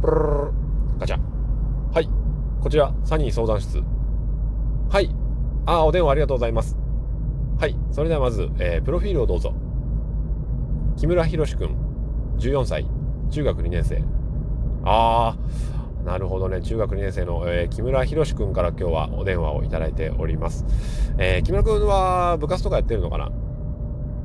プルルガチャ。はい。こちら、サニー相談室。はい。あ、お電話ありがとうございます。はい。それではまず、えープロフィールをどうぞ。木村博士くん、14歳、中学2年生。あー、なるほどね。中学2年生の、えー木村博士くんから今日はお電話をいただいております。えー木村くんは部活とかやってるのかな？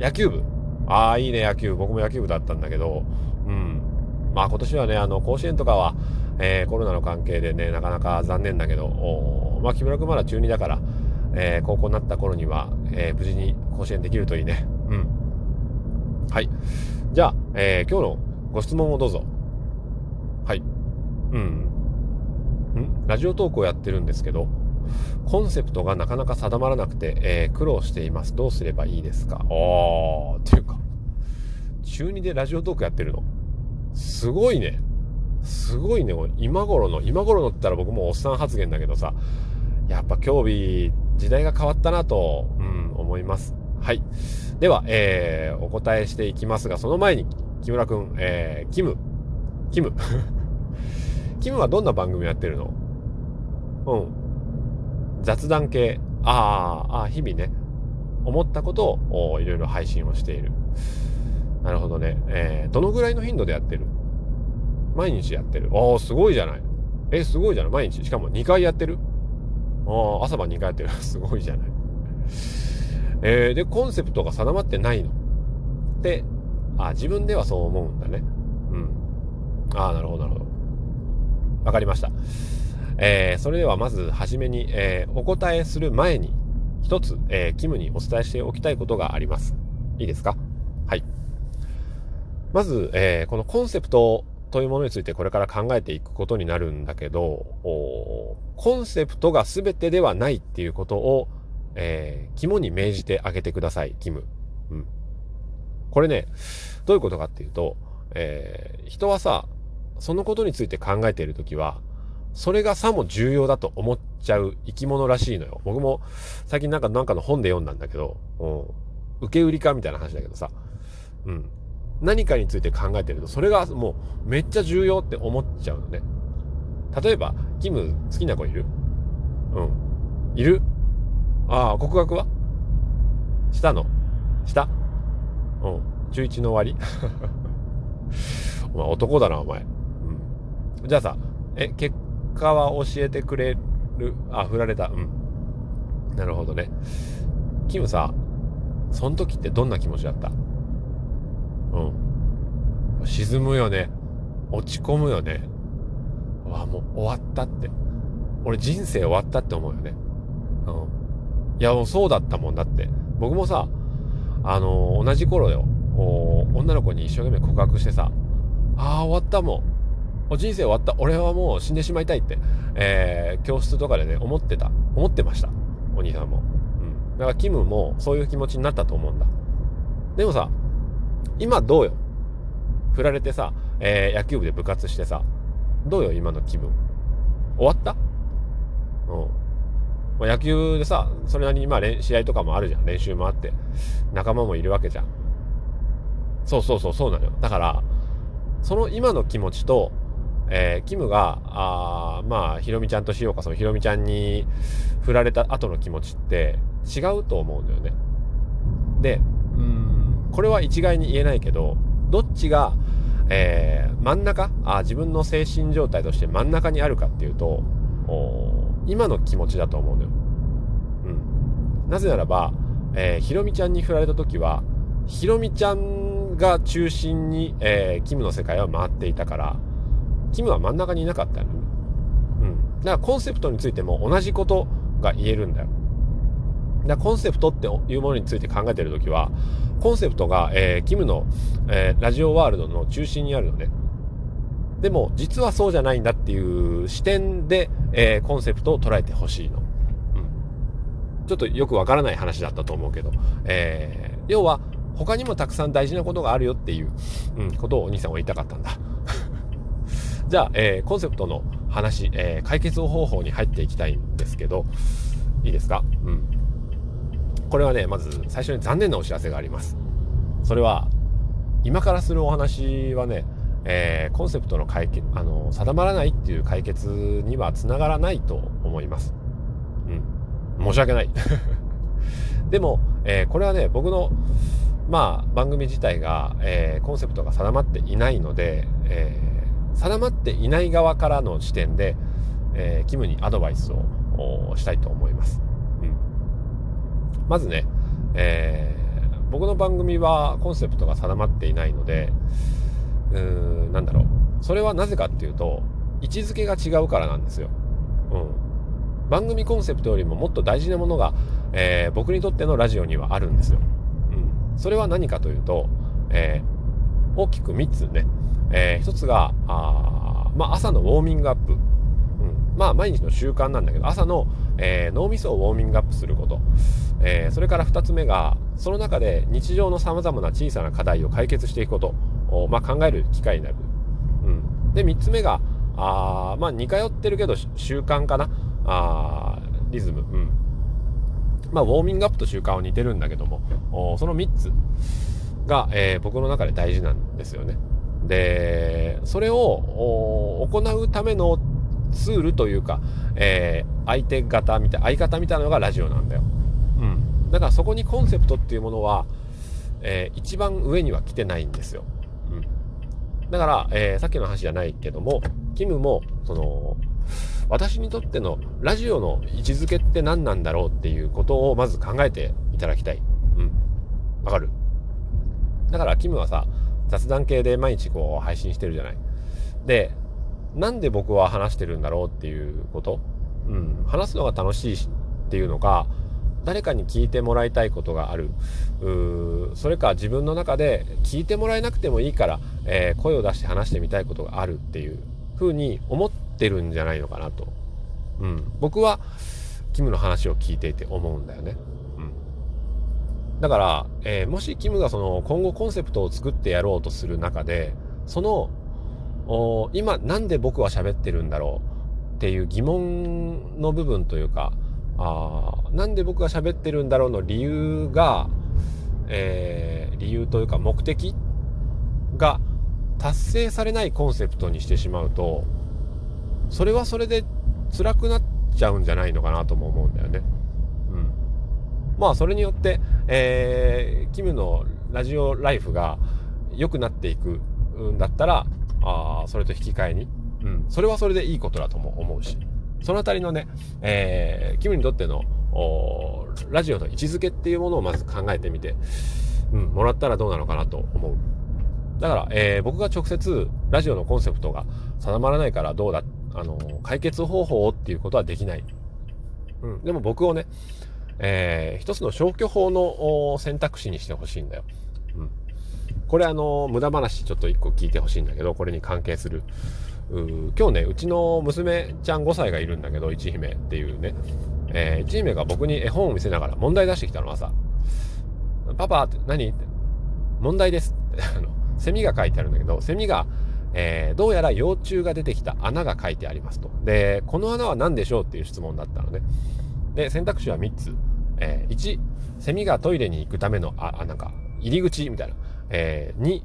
野球部ああ、いいね、野球。僕も野球部だったんだけど、うん。まあ今年はね、あの、甲子園とかは、えーコロナの関係でね、なかなか残念だけど、まあ木村くんまだ中2だから、えー高校になった頃には、えー無事に甲子園できるといいね。うん。はい。じゃあ、えー今日のご質問をどうぞ。はい。うん。ん？ラジオトークをやってるんですけど、コンセプトがなかなか定まらなくて、えー苦労しています。どうすればいいですか？あー、っていうか、中2でラジオトークやってるの？すごいね。すごいね。今頃の、今頃のったら僕もおっさん発言だけどさ、やっぱ興味、時代が変わったなと、うん、思います。はい。では、えー、お答えしていきますが、その前に、木村くん、えー、キム、キム。キムはどんな番組やってるの？うん。雑談系。あーあー、日々ね、思ったことをいろいろ配信をしている。なるほどね。えー、どのぐらいの頻度でやってる？毎日やってる。ああ、すごいじゃない。え、すごいじゃない？毎日。しかも2回やってる？ああ、朝晩2回やってる。すごいじゃない。えー、で、コンセプトが定まってないの？で、あ自分ではそう思うんだね。うん。ああ、なるほど、なるほど。わかりました。えー、それではまずはじめに、えーお答えする前に、一つ、えーキムにお伝えしておきたいことがあります。いいですか？まず、えーこのコンセプトというものについてこれから考えていくことになるんだけど、コンセプトが全てではないっていうことを、えー肝に銘じてあげてください、キム。うん。これね、どういうことかっていうと、えー人はさ、そのことについて考えているときは、それがさも重要だと思っちゃう生き物らしいのよ。僕も最近なんかなんかの本で読んだんだけど、うん、受け売りかみたいな話だけどさ、うん。何かについて考えてると、それがもうめっちゃ重要って思っちゃうのね。例えば、キム好きな子いる？うん。いる？ああ、告白は？したの？した？うん。中1の終わり？お前男だな、お前。うん。じゃあさ、え、結果は教えてくれる？あ、振られた。うん。なるほどね。キムさ、その時ってどんな気持ちだった？うん。沈むよね。落ち込むよね。うわ、もう終わったって。俺人生終わったって思うよね。うん。いや、もうそうだったもんだって。僕もさ、あのー同じ頃よ。女の子に一生懸命告白してさ、ああ、終わったもん。人生終わった。俺はもう死んでしまいたいって、えー、教室とかでね、思ってた。思ってました。お兄さんも。うん。だから、キムもそういう気持ちになったと思うんだ。でもさ、今どうよ？振られてさ、えー野球部で部活してさ、どうよ？今の気分。終わった？うん。ま、野球でさ、それなりにまあ試合とかもあるじゃん。練習もあって。仲間もいるわけじゃん。そうそうそう、そうなのよ。だから、その今の気持ちと、えーキムが、あまあ、ひろみちゃんとしようか、そのひろみちゃんに振られた後の気持ちって違うと思うんだよね。で、うん、これは一概に言えないけど、どっちが、えー真ん中？あ自分の精神状態として真ん中にあるかっていうと、今の気持ちだと思うのよ。うん。なぜならば、えーひろみちゃんに振られた時は、ひろみちゃんが中心に、えーキムの世界は回っていたから、キムは真ん中にいなかったのね。うん。だからコンセプトについても同じことが言えるんだよ。だからコンセプトっていうものについて考えてるときは、コンセプトが、えーキムの、えーラジオワールドの中心にあるのね。でも、実はそうじゃないんだっていう視点で、えーコンセプトを捉えてほしいの。うん。ちょっとよくわからない話だったと思うけど、えー要は、他にもたくさん大事なことがあるよっていう、うん、ことをお兄さんは言いたかったんだ。じゃあ、えーコンセプトの話、えー解決方法に入っていきたいんですけど、いいですか？うん。これはね、まず最初に残念なお知らせがあります。それは、今からするお話はね、えー、コンセプトの解決、あの、定まらないっていう解決にはつながらないと思います。うん。申し訳ない。でも、えー、これはね、僕の、まあ、番組自体が、えー、コンセプトが定まっていないので、えー、定まっていない側からの視点で、えキムにアドバイスをしたいと思います。まずね、え僕の番組はコンセプトが定まっていないので、うーん、なんだろう。それはなぜかっていうと、位置づけが違うからなんですよ。うん。番組コンセプトよりももっと大事なものが、えー、僕にとってのラジオにはあるんですよ。うん。それは何かというと、えー、大きく3つね。えー、1つが、あまあ、朝のウォーミングアップ。うん。まあ、毎日の習慣なんだけど、朝の、え、脳みそをウォーミングアップすること。えー、それから2つ目が、その中で日常の様々な小さな課題を解決していくことを、まあ、考える機会になる。うん。で、3つ目が、あまあ、似通ってるけど習慣かな？あリズム。うん。まあ、ウォーミングアップと習慣は似てるんだけども、その3つが、えー、僕の中で大事なんですよね。で、それを行うためのツールというか、えー、相手方みたい、相方みたいなのがラジオなんだよ。だからそこにコンセプトっていうものは、えー、一番上には来てないんですよ。うん。だから、えー、さっきの話じゃないけども、キムも、その、私にとってのラジオの位置づけって何なんだろうっていうことをまず考えていただきたい。うん。わかる？だから、キムはさ、雑談系で毎日こう配信してるじゃない。で、なんで僕は話してるんだろうっていうこと？うん。話すのが楽しいしっていうのか、誰かに聞いてもらいたいことがある。うそれか自分の中で聞いてもらえなくてもいいから、えー、声を出して話してみたいことがあるっていうふうに思ってるんじゃないのかなと。うん。僕は、キムの話を聞いていて思うんだよね。うん。だから、えー、もしキムがその今後コンセプトを作ってやろうとする中で、その、今なんで僕は喋ってるんだろうっていう疑問の部分というか、あなんで僕が喋ってるんだろうの理由が、えー、理由というか目的が達成されないコンセプトにしてしまうとそれはそれで辛くなっちゃうんじゃないのかなとも思うんだよね。うん。まあそれによって、えー、キムのラジオライフが良くなっていくんだったらあそれと引き換えに、うん、それはそれでいいことだとも思うし。そのあたりのね、えー、キムにとっての、ラジオの位置づけっていうものをまず考えてみて、うん、もらったらどうなのかなと思う。だから、えー、僕が直接ラジオのコンセプトが定まらないからどうだ、あのー、解決方法っていうことはできない。うん、でも僕をね、えー、一つの消去法の選択肢にしてほしいんだよ。うん。これあのー、無駄話ちょっと一個聞いてほしいんだけど、これに関係する。今日ね、うちの娘ちゃん5歳がいるんだけど、一姫っていうね、えー、一姫が僕に絵本を見せながら問題出してきたのはさ、パパって何？って問題です、セミが書いてあるんだけど、セミが、えー、どうやら幼虫が出てきた穴が書いてありますと。で、この穴は何でしょうっていう質問だったのね。で、選択肢は3つ。えー、1、セミがトイレに行くための、あ、なんか、入り口みたいな。えー、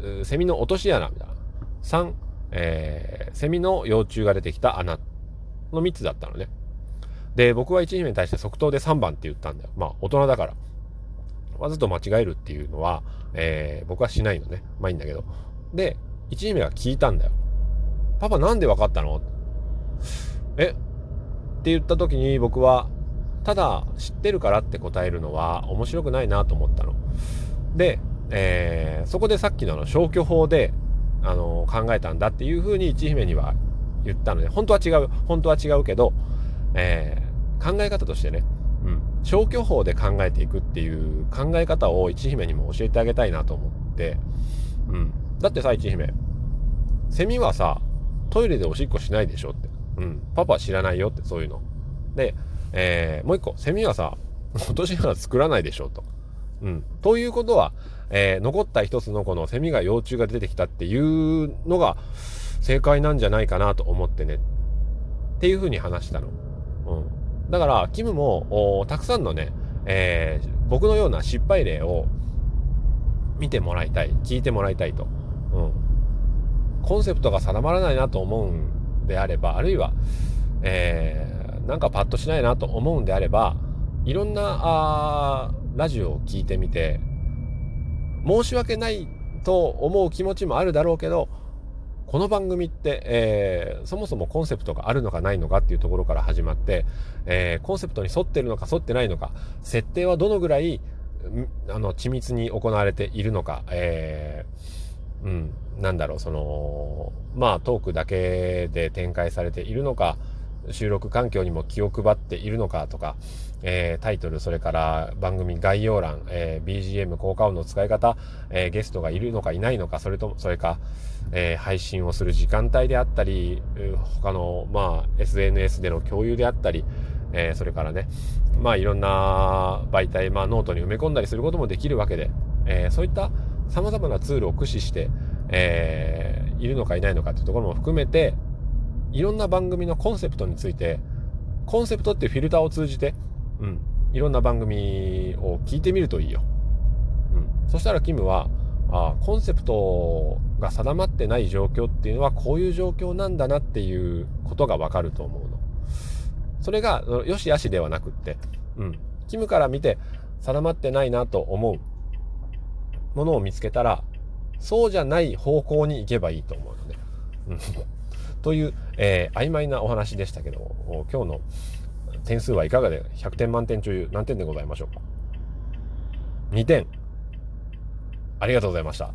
2、セミの落とし穴みたいな。3、えー、セミの幼虫が出てきた穴の3つだったのね。で、僕は1姫に対して即答で3番って言ったんだよ。まあ、大人だから。わざと間違えるっていうのは、えー、僕はしないのね。まあいいんだけど。で、1姫が聞いたんだよ。パパなんで分かったのえ？って言った時に僕は、ただ知ってるからって答えるのは面白くないなと思ったの。で、えー、そこでさっきのあの消去法であの考えたんだっていうふうに一姫には言ったので本当は違う本当は違うけど、えー、考え方としてね、うん、消去法で考えていくっていう考え方を一姫にも教えてあげたいなと思って、うん、だってさ一姫セミはさトイレでおしっこしないでしょって、うん、パパは知らないよってそういうの。で、えー、もう一個セミはさ 落とし穴作らないでしょと、うん、ということはえー、残った一つのこのセミが幼虫が出てきたっていうのが正解なんじゃないかなと思ってねっていうふうに話したの。うん。だから、キムもたくさんのね、えー、僕のような失敗例を見てもらいたい、聞いてもらいたいと。うん。コンセプトが定まらないなと思うんであれば、あるいは、えー、なんかパッとしないなと思うんであれば、いろんなあラジオを聞いてみて、申し訳ないと思う気持ちもあるだろうけど、この番組って、えー、そもそもコンセプトがあるのかないのかっていうところから始まって、えー、コンセプトに沿ってるのか沿ってないのか、設定はどのぐらい、あの、緻密に行われているのか、えー、うん、なんだろう、その、まあ、トークだけで展開されているのか、収録環境にも気を配っているのかとか、えー、タイトル、それから番組概要欄、えー、BGM 効果音の使い方、えー、ゲストがいるのかいないのか、それとも、それか、え配信をする時間帯であったり、他の、まあ、SNS での共有であったり、えそれからね、まあ、いろんな媒体、まあ、ノートに埋め込んだりすることもできるわけで、えそういった様々なツールを駆使して、えいるのかいないのかっていうところも含めて、いろんな番組のコンセプトについて、コンセプトってフィルターを通じて、うん、いろんな番組を聞いてみるといいよ。うん、そしたらキムはあコンセプトが定まってない状況っていうのはこういう状況なんだなっていうことがわかると思うの。それがよしあしではなくって、うん、キムから見て定まってないなと思うものを見つけたらそうじゃない方向に行けばいいと思うのね。という、えー、曖昧なお話でしたけど今日の点数はいかがで100点満点中何点でございましょうか ?2 点。ありがとうございました。